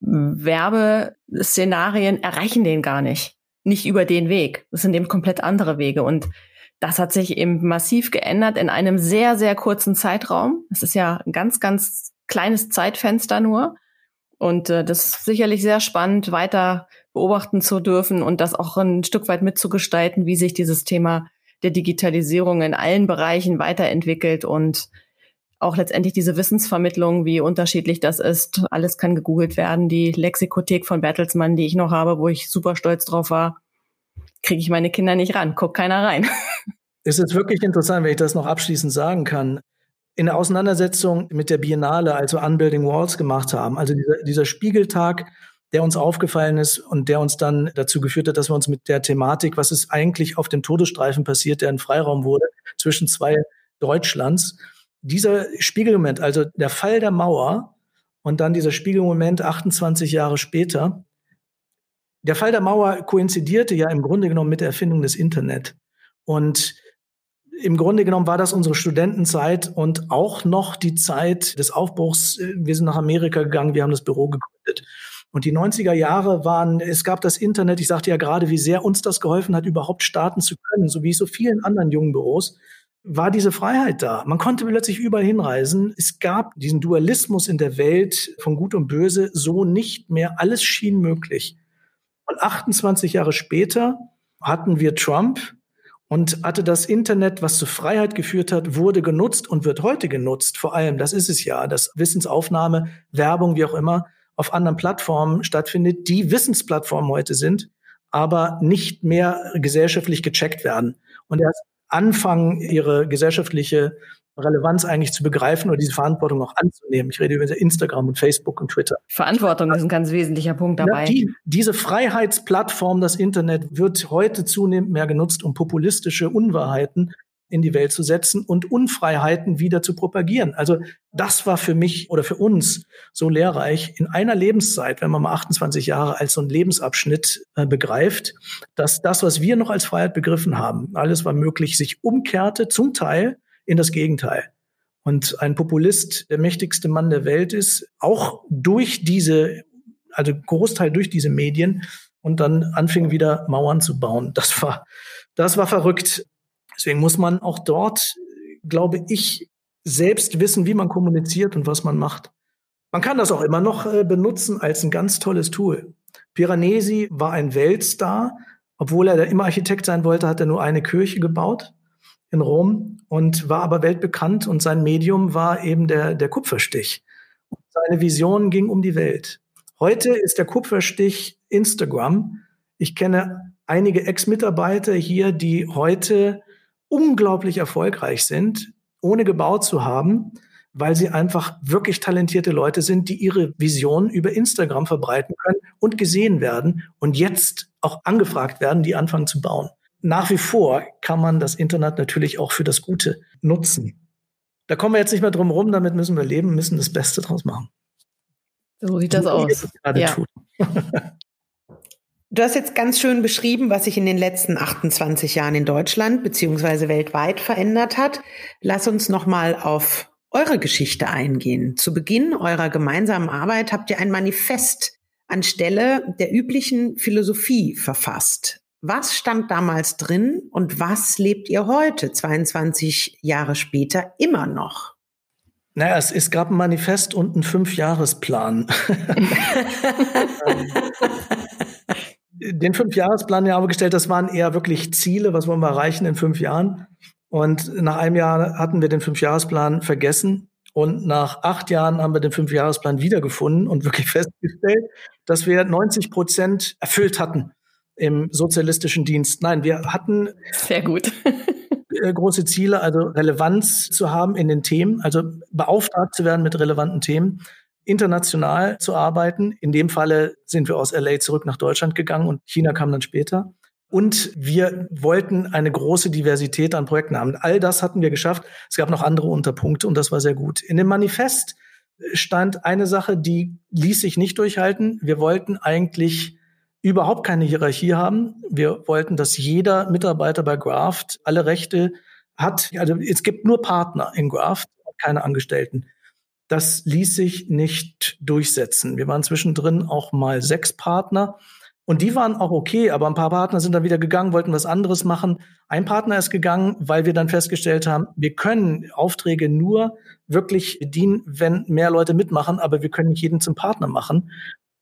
Werbeszenarien erreichen den gar nicht. Nicht über den Weg. Das sind eben komplett andere Wege. Und das hat sich eben massiv geändert in einem sehr, sehr kurzen Zeitraum. Es ist ja ein ganz, ganz kleines Zeitfenster nur. Und äh, das ist sicherlich sehr spannend, weiter beobachten zu dürfen und das auch ein Stück weit mitzugestalten, wie sich dieses Thema der Digitalisierung in allen Bereichen weiterentwickelt und auch letztendlich diese Wissensvermittlung, wie unterschiedlich das ist. Alles kann gegoogelt werden. Die Lexikothek von Bertelsmann, die ich noch habe, wo ich super stolz drauf war, kriege ich meine Kinder nicht ran, guckt keiner rein. Es ist wirklich interessant, wenn ich das noch abschließend sagen kann. In der Auseinandersetzung mit der Biennale, also Unbuilding Walls gemacht haben, also dieser, dieser Spiegeltag, der uns aufgefallen ist und der uns dann dazu geführt hat, dass wir uns mit der Thematik, was ist eigentlich auf dem Todesstreifen passiert, der ein Freiraum wurde zwischen zwei Deutschlands, dieser Spiegelmoment, also der Fall der Mauer und dann dieser Spiegelmoment 28 Jahre später, der Fall der Mauer koinzidierte ja im Grunde genommen mit der Erfindung des Internet. Und im Grunde genommen war das unsere Studentenzeit und auch noch die Zeit des Aufbruchs. Wir sind nach Amerika gegangen, wir haben das Büro gegründet. Und die 90er Jahre waren, es gab das Internet, ich sagte ja gerade, wie sehr uns das geholfen hat, überhaupt starten zu können, so wie so vielen anderen jungen Büros, war diese Freiheit da. Man konnte plötzlich überall hinreisen. Es gab diesen Dualismus in der Welt von Gut und Böse so nicht mehr. Alles schien möglich. Und 28 Jahre später hatten wir Trump und hatte das Internet, was zur Freiheit geführt hat, wurde genutzt und wird heute genutzt. Vor allem, das ist es ja, dass Wissensaufnahme, Werbung, wie auch immer, auf anderen Plattformen stattfindet, die Wissensplattformen heute sind, aber nicht mehr gesellschaftlich gecheckt werden. Und erst anfangen, ihre gesellschaftliche Relevanz eigentlich zu begreifen oder diese Verantwortung auch anzunehmen. Ich rede über Instagram und Facebook und Twitter. Verantwortung ist ein ganz wesentlicher Punkt dabei. Ja, die, diese Freiheitsplattform, das Internet, wird heute zunehmend mehr genutzt, um populistische Unwahrheiten in die Welt zu setzen und Unfreiheiten wieder zu propagieren. Also das war für mich oder für uns so lehrreich in einer Lebenszeit, wenn man mal 28 Jahre als so einen Lebensabschnitt äh, begreift, dass das, was wir noch als Freiheit begriffen haben, alles war möglich, sich umkehrte zum Teil in das Gegenteil. Und ein Populist, der mächtigste Mann der Welt ist, auch durch diese, also Großteil durch diese Medien und dann anfing wieder Mauern zu bauen. Das war, das war verrückt. Deswegen muss man auch dort, glaube ich, selbst wissen, wie man kommuniziert und was man macht. Man kann das auch immer noch äh, benutzen als ein ganz tolles Tool. Piranesi war ein Weltstar. Obwohl er immer Architekt sein wollte, hat er nur eine Kirche gebaut in Rom und war aber weltbekannt und sein Medium war eben der, der Kupferstich. Seine Vision ging um die Welt. Heute ist der Kupferstich Instagram. Ich kenne einige Ex-Mitarbeiter hier, die heute unglaublich erfolgreich sind, ohne gebaut zu haben, weil sie einfach wirklich talentierte Leute sind, die ihre Vision über Instagram verbreiten können und gesehen werden und jetzt auch angefragt werden, die anfangen zu bauen nach wie vor kann man das Internet natürlich auch für das Gute nutzen. Da kommen wir jetzt nicht mehr drum rum, damit müssen wir leben, müssen das Beste draus machen. So sieht das aus. Ja. Du hast jetzt ganz schön beschrieben, was sich in den letzten 28 Jahren in Deutschland beziehungsweise weltweit verändert hat. Lass uns noch mal auf eure Geschichte eingehen. Zu Beginn eurer gemeinsamen Arbeit habt ihr ein Manifest anstelle der üblichen Philosophie verfasst. Was stand damals drin und was lebt ihr heute, 22 Jahre später, immer noch? Naja, es, es gab ein Manifest und einen Fünfjahresplan. Den Fünfjahresplan, den haben wir gestellt, das waren eher wirklich Ziele, was wollen wir erreichen in fünf Jahren. Und nach einem Jahr hatten wir den Fünfjahresplan vergessen. Und nach acht Jahren haben wir den Fünfjahresplan wiedergefunden und wirklich festgestellt, dass wir 90 Prozent erfüllt hatten im sozialistischen Dienst. Nein, wir hatten sehr gut äh, große Ziele, also Relevanz zu haben in den Themen, also beauftragt zu werden mit relevanten Themen, international zu arbeiten. In dem Falle sind wir aus LA zurück nach Deutschland gegangen und China kam dann später. Und wir wollten eine große Diversität an Projekten haben. All das hatten wir geschafft. Es gab noch andere Unterpunkte und das war sehr gut. In dem Manifest stand eine Sache, die ließ sich nicht durchhalten. Wir wollten eigentlich überhaupt keine Hierarchie haben. Wir wollten, dass jeder Mitarbeiter bei Graft alle Rechte hat. Also es gibt nur Partner in Graft, keine Angestellten. Das ließ sich nicht durchsetzen. Wir waren zwischendrin auch mal sechs Partner. Und die waren auch okay, aber ein paar Partner sind dann wieder gegangen, wollten was anderes machen. Ein Partner ist gegangen, weil wir dann festgestellt haben, wir können Aufträge nur wirklich bedienen, wenn mehr Leute mitmachen, aber wir können nicht jeden zum Partner machen.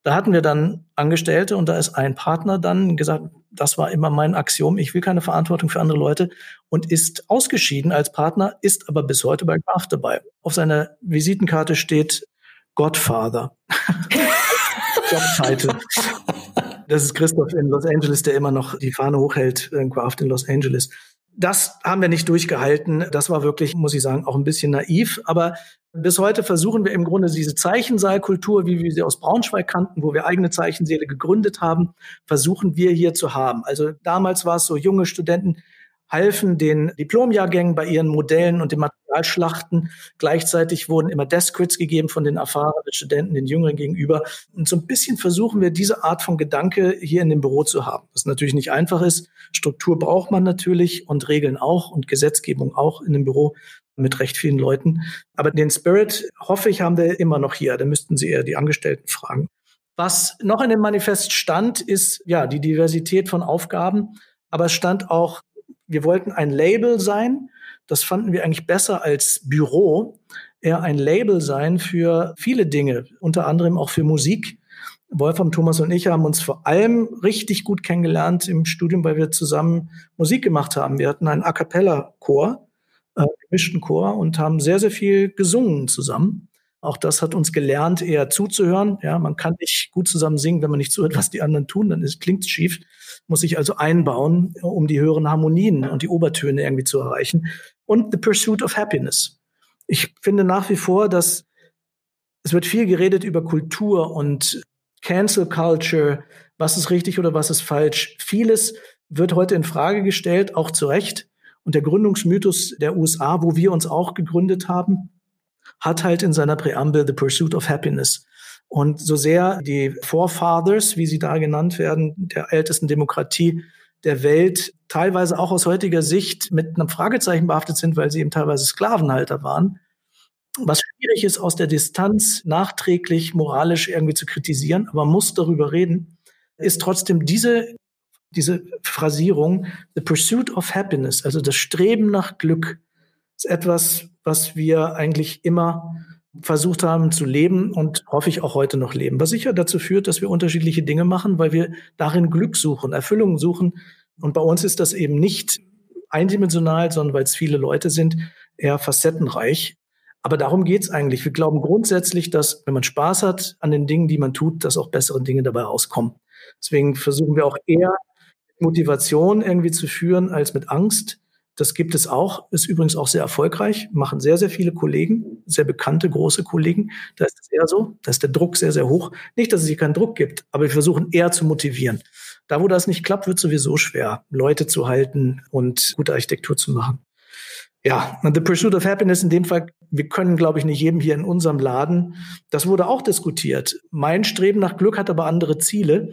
Da hatten wir dann Angestellte und da ist ein Partner dann gesagt, das war immer mein Axiom, ich will keine Verantwortung für andere Leute und ist ausgeschieden als Partner, ist aber bis heute bei Graf dabei. Auf seiner Visitenkarte steht Godfather. Das ist Christoph in Los Angeles, der immer noch die Fahne hochhält, äh, Graft in Los Angeles. Das haben wir nicht durchgehalten. Das war wirklich, muss ich sagen, auch ein bisschen naiv. Aber bis heute versuchen wir im Grunde diese Zeichensaalkultur, wie wir sie aus Braunschweig kannten, wo wir eigene Zeichenseele gegründet haben, versuchen wir hier zu haben. Also damals war es so, junge Studenten halfen den Diplomjahrgängen bei ihren Modellen und den Materialschlachten. Gleichzeitig wurden immer Deskrits gegeben von den erfahrenen Studenten den Jüngeren gegenüber. Und so ein bisschen versuchen wir diese Art von Gedanke hier in dem Büro zu haben. Was natürlich nicht einfach ist. Struktur braucht man natürlich und Regeln auch und Gesetzgebung auch in dem Büro mit recht vielen Leuten. Aber den Spirit, hoffe ich, haben wir immer noch hier. Da müssten Sie eher die Angestellten fragen. Was noch in dem Manifest stand, ist ja die Diversität von Aufgaben. Aber es stand auch wir wollten ein Label sein. Das fanden wir eigentlich besser als Büro. Eher ein Label sein für viele Dinge, unter anderem auch für Musik. Wolfram, Thomas und ich haben uns vor allem richtig gut kennengelernt im Studium, weil wir zusammen Musik gemacht haben. Wir hatten einen A cappella Chor, äh, gemischten Chor und haben sehr, sehr viel gesungen zusammen. Auch das hat uns gelernt, eher zuzuhören. Ja, man kann nicht gut zusammen singen, wenn man nicht zuhört, was die anderen tun, dann klingt es schief. Muss sich also einbauen, um die höheren Harmonien und die Obertöne irgendwie zu erreichen. Und the pursuit of happiness. Ich finde nach wie vor, dass es wird viel geredet über Kultur und Cancel Culture, was ist richtig oder was ist falsch. Vieles wird heute in Frage gestellt, auch zu Recht. Und der Gründungsmythos der USA, wo wir uns auch gegründet haben, hat halt in seiner Präambel The Pursuit of Happiness. Und so sehr die Forefathers, wie sie da genannt werden, der ältesten Demokratie der Welt, teilweise auch aus heutiger Sicht mit einem Fragezeichen behaftet sind, weil sie eben teilweise Sklavenhalter waren, was schwierig ist, aus der Distanz nachträglich moralisch irgendwie zu kritisieren, aber man muss darüber reden, ist trotzdem diese, diese Phrasierung, the pursuit of happiness, also das Streben nach Glück, ist etwas, was wir eigentlich immer versucht haben zu leben und hoffe ich auch heute noch leben. Was sicher dazu führt, dass wir unterschiedliche Dinge machen, weil wir darin Glück suchen, Erfüllung suchen. Und bei uns ist das eben nicht eindimensional, sondern weil es viele Leute sind, eher facettenreich. Aber darum geht's eigentlich. Wir glauben grundsätzlich, dass wenn man Spaß hat an den Dingen, die man tut, dass auch bessere Dinge dabei rauskommen. Deswegen versuchen wir auch eher Motivation irgendwie zu führen als mit Angst. Das gibt es auch, ist übrigens auch sehr erfolgreich, machen sehr, sehr viele Kollegen, sehr bekannte, große Kollegen. Da ist es eher so, da ist der Druck sehr, sehr hoch. Nicht, dass es hier keinen Druck gibt, aber wir versuchen eher zu motivieren. Da, wo das nicht klappt, wird sowieso schwer, Leute zu halten und gute Architektur zu machen. Ja, und The Pursuit of Happiness in dem Fall, wir können, glaube ich, nicht jedem hier in unserem Laden. Das wurde auch diskutiert. Mein Streben nach Glück hat aber andere Ziele.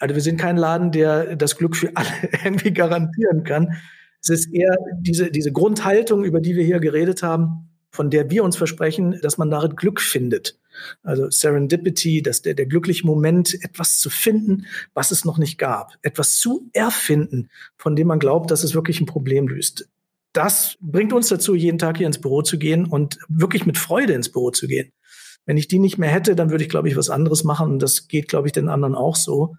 Also wir sind kein Laden, der das Glück für alle irgendwie garantieren kann. Es ist eher diese, diese Grundhaltung, über die wir hier geredet haben, von der wir uns versprechen, dass man darin Glück findet. Also Serendipity, dass der, der glückliche Moment, etwas zu finden, was es noch nicht gab, etwas zu erfinden, von dem man glaubt, dass es wirklich ein Problem löst das bringt uns dazu, jeden Tag hier ins Büro zu gehen und wirklich mit Freude ins Büro zu gehen. Wenn ich die nicht mehr hätte, dann würde ich, glaube ich, was anderes machen. Und das geht, glaube ich, den anderen auch so.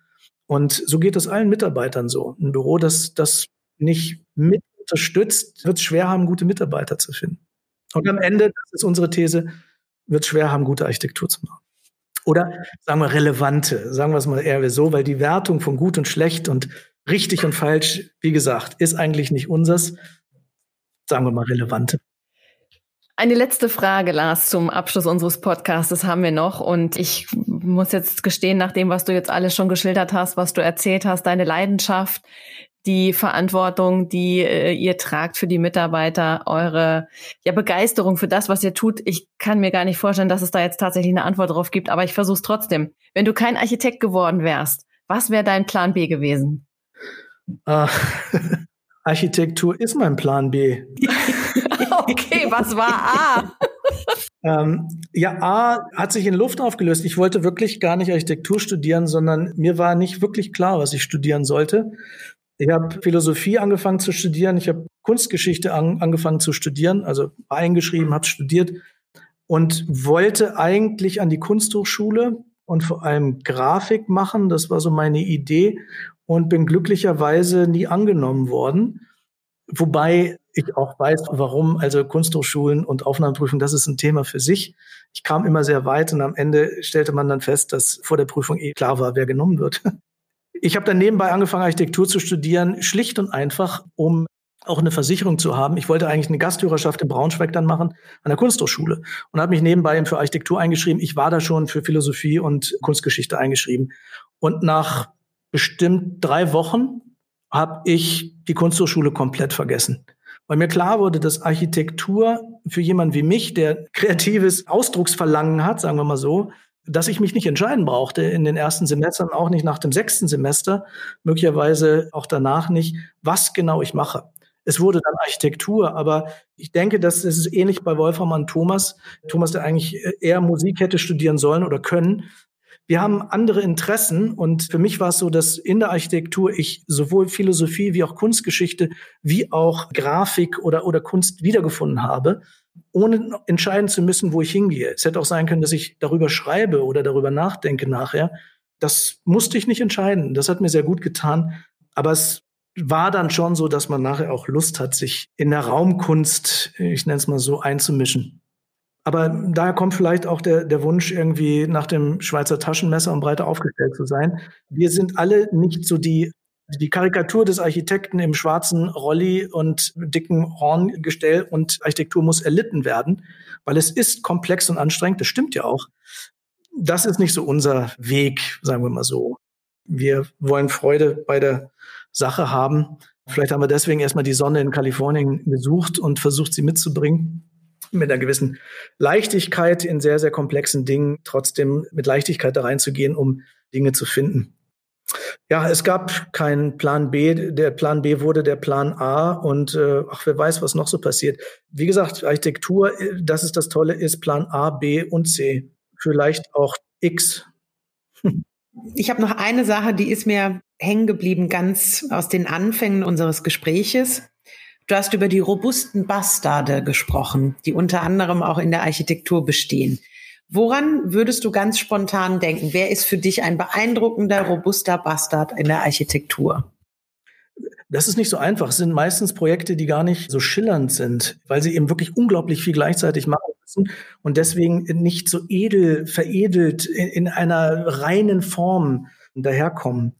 Und so geht es allen Mitarbeitern so. Ein Büro, das das nicht mit unterstützt, wird es schwer haben, gute Mitarbeiter zu finden. Und am Ende, das ist unsere These, wird es schwer haben, gute Architektur zu machen. Oder sagen wir relevante, sagen wir es mal eher so, weil die Wertung von gut und schlecht und richtig und falsch, wie gesagt, ist eigentlich nicht unseres, sagen wir mal, relevante. Eine letzte Frage, Lars, zum Abschluss unseres Podcasts haben wir noch. Und ich muss jetzt gestehen, nach dem, was du jetzt alles schon geschildert hast, was du erzählt hast, deine Leidenschaft, die Verantwortung, die äh, ihr tragt für die Mitarbeiter, eure ja, Begeisterung für das, was ihr tut. Ich kann mir gar nicht vorstellen, dass es da jetzt tatsächlich eine Antwort drauf gibt, aber ich versuche es trotzdem. Wenn du kein Architekt geworden wärst, was wäre dein Plan B gewesen? Uh, Architektur ist mein Plan B. okay, was war A? ähm, ja, A hat sich in Luft aufgelöst. Ich wollte wirklich gar nicht Architektur studieren, sondern mir war nicht wirklich klar, was ich studieren sollte. Ich habe Philosophie angefangen zu studieren, ich habe Kunstgeschichte an, angefangen zu studieren, also eingeschrieben, habe studiert und wollte eigentlich an die Kunsthochschule und vor allem Grafik machen. Das war so meine Idee und bin glücklicherweise nie angenommen worden. Wobei ich auch weiß, warum, also Kunsthochschulen und Aufnahmeprüfung, das ist ein Thema für sich. Ich kam immer sehr weit und am Ende stellte man dann fest, dass vor der Prüfung eh klar war, wer genommen wird. Ich habe dann nebenbei angefangen, Architektur zu studieren, schlicht und einfach, um auch eine Versicherung zu haben. Ich wollte eigentlich eine Gasthörerschaft in Braunschweig dann machen, an der Kunsthochschule. Und habe mich nebenbei für Architektur eingeschrieben. Ich war da schon für Philosophie und Kunstgeschichte eingeschrieben. Und nach bestimmt drei Wochen habe ich die Kunsthochschule komplett vergessen. Weil mir klar wurde, dass Architektur für jemanden wie mich, der kreatives Ausdrucksverlangen hat, sagen wir mal so, dass ich mich nicht entscheiden brauchte in den ersten Semestern, auch nicht nach dem sechsten Semester, möglicherweise auch danach nicht, was genau ich mache. Es wurde dann Architektur, aber ich denke, das ist ähnlich bei Wolfram und Thomas. Thomas, der eigentlich eher Musik hätte studieren sollen oder können, wir haben andere Interessen und für mich war es so, dass in der Architektur ich sowohl Philosophie wie auch Kunstgeschichte wie auch Grafik oder, oder Kunst wiedergefunden habe, ohne entscheiden zu müssen, wo ich hingehe. Es hätte auch sein können, dass ich darüber schreibe oder darüber nachdenke nachher. Das musste ich nicht entscheiden. Das hat mir sehr gut getan. Aber es war dann schon so, dass man nachher auch Lust hat, sich in der Raumkunst, ich nenne es mal so, einzumischen. Aber daher kommt vielleicht auch der, der Wunsch, irgendwie nach dem Schweizer Taschenmesser und breiter aufgestellt zu sein. Wir sind alle nicht so die, die Karikatur des Architekten im schwarzen Rolli und dicken Horngestell und Architektur muss erlitten werden, weil es ist komplex und anstrengend. Das stimmt ja auch. Das ist nicht so unser Weg, sagen wir mal so. Wir wollen Freude bei der Sache haben. Vielleicht haben wir deswegen erstmal die Sonne in Kalifornien besucht und versucht, sie mitzubringen mit einer gewissen Leichtigkeit in sehr, sehr komplexen Dingen trotzdem mit Leichtigkeit da reinzugehen, um Dinge zu finden. Ja, es gab keinen Plan B. Der Plan B wurde der Plan A und äh, ach, wer weiß, was noch so passiert. Wie gesagt, Architektur, äh, das ist das Tolle, ist Plan A, B und C. Vielleicht auch X. Ich habe noch eine Sache, die ist mir hängen geblieben, ganz aus den Anfängen unseres Gespräches. Du hast über die robusten Bastarde gesprochen, die unter anderem auch in der Architektur bestehen. Woran würdest du ganz spontan denken? Wer ist für dich ein beeindruckender, robuster Bastard in der Architektur? Das ist nicht so einfach. Es sind meistens Projekte, die gar nicht so schillernd sind, weil sie eben wirklich unglaublich viel gleichzeitig machen müssen und deswegen nicht so edel, veredelt in, in einer reinen Form daherkommen.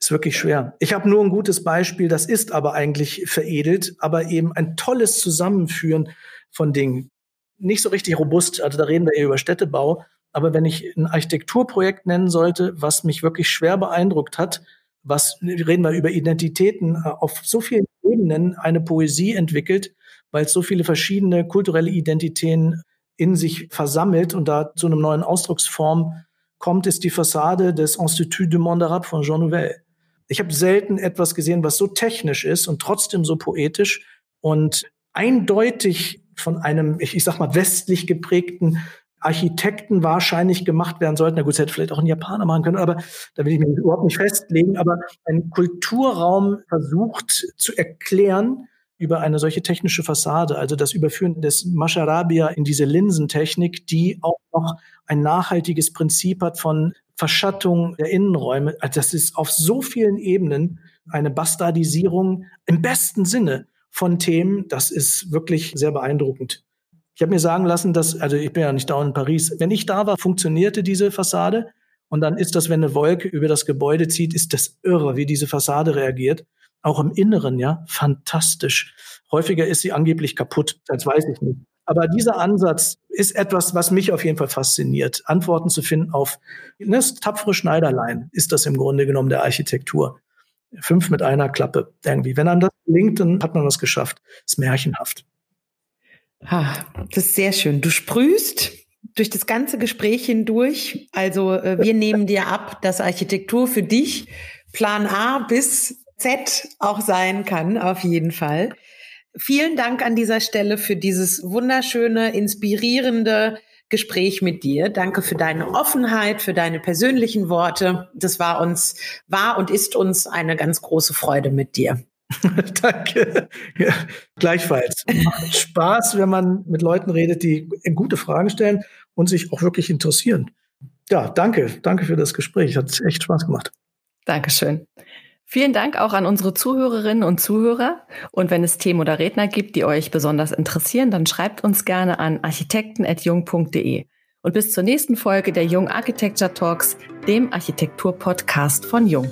Ist wirklich schwer. Ich habe nur ein gutes Beispiel, das ist aber eigentlich veredelt, aber eben ein tolles Zusammenführen von Dingen. Nicht so richtig robust, also da reden wir eher über Städtebau. Aber wenn ich ein Architekturprojekt nennen sollte, was mich wirklich schwer beeindruckt hat, was reden wir über Identitäten äh, auf so vielen Ebenen eine Poesie entwickelt, weil es so viele verschiedene kulturelle Identitäten in sich versammelt und da zu einem neuen Ausdrucksform kommt, ist die Fassade des Institut du Monde Arabe von Jean Nouvel. Ich habe selten etwas gesehen, was so technisch ist und trotzdem so poetisch und eindeutig von einem, ich, ich sag mal, westlich geprägten Architekten wahrscheinlich gemacht werden sollten. Na gut, das hätte vielleicht auch ein Japaner machen können, aber da will ich mich überhaupt nicht festlegen. Aber ein Kulturraum versucht zu erklären über eine solche technische Fassade, also das Überführen des Masharabia in diese Linsentechnik, die auch noch ein nachhaltiges Prinzip hat von Verschattung der Innenräume. Also das ist auf so vielen Ebenen eine Bastardisierung im besten Sinne von Themen. Das ist wirklich sehr beeindruckend. Ich habe mir sagen lassen, dass, also ich bin ja nicht dauernd in Paris, wenn ich da war, funktionierte diese Fassade. Und dann ist das, wenn eine Wolke über das Gebäude zieht, ist das irre, wie diese Fassade reagiert. Auch im Inneren, ja, fantastisch. Häufiger ist sie angeblich kaputt, das weiß ich nicht. Aber dieser Ansatz ist etwas, was mich auf jeden Fall fasziniert. Antworten zu finden auf ne, tapfere Schneiderlein ist das im Grunde genommen der Architektur. Fünf mit einer Klappe irgendwie. Wenn einem das gelingt, dann hat man was geschafft. Das ist märchenhaft. Ah, das ist sehr schön. Du sprühst durch das ganze Gespräch hindurch. Also äh, wir nehmen dir ab, dass Architektur für dich Plan A bis Z auch sein kann, auf jeden Fall. Vielen Dank an dieser Stelle für dieses wunderschöne, inspirierende Gespräch mit dir. Danke für deine Offenheit, für deine persönlichen Worte. Das war uns, war und ist uns eine ganz große Freude mit dir. Danke. Ja, gleichfalls. Macht Spaß, wenn man mit Leuten redet, die gute Fragen stellen und sich auch wirklich interessieren. Ja, danke. Danke für das Gespräch. Hat echt Spaß gemacht. Dankeschön. Vielen Dank auch an unsere Zuhörerinnen und Zuhörer. Und wenn es Themen oder Redner gibt, die euch besonders interessieren, dann schreibt uns gerne an architekten.jung.de. Und bis zur nächsten Folge der Jung Architecture Talks, dem Architektur-Podcast von Jung.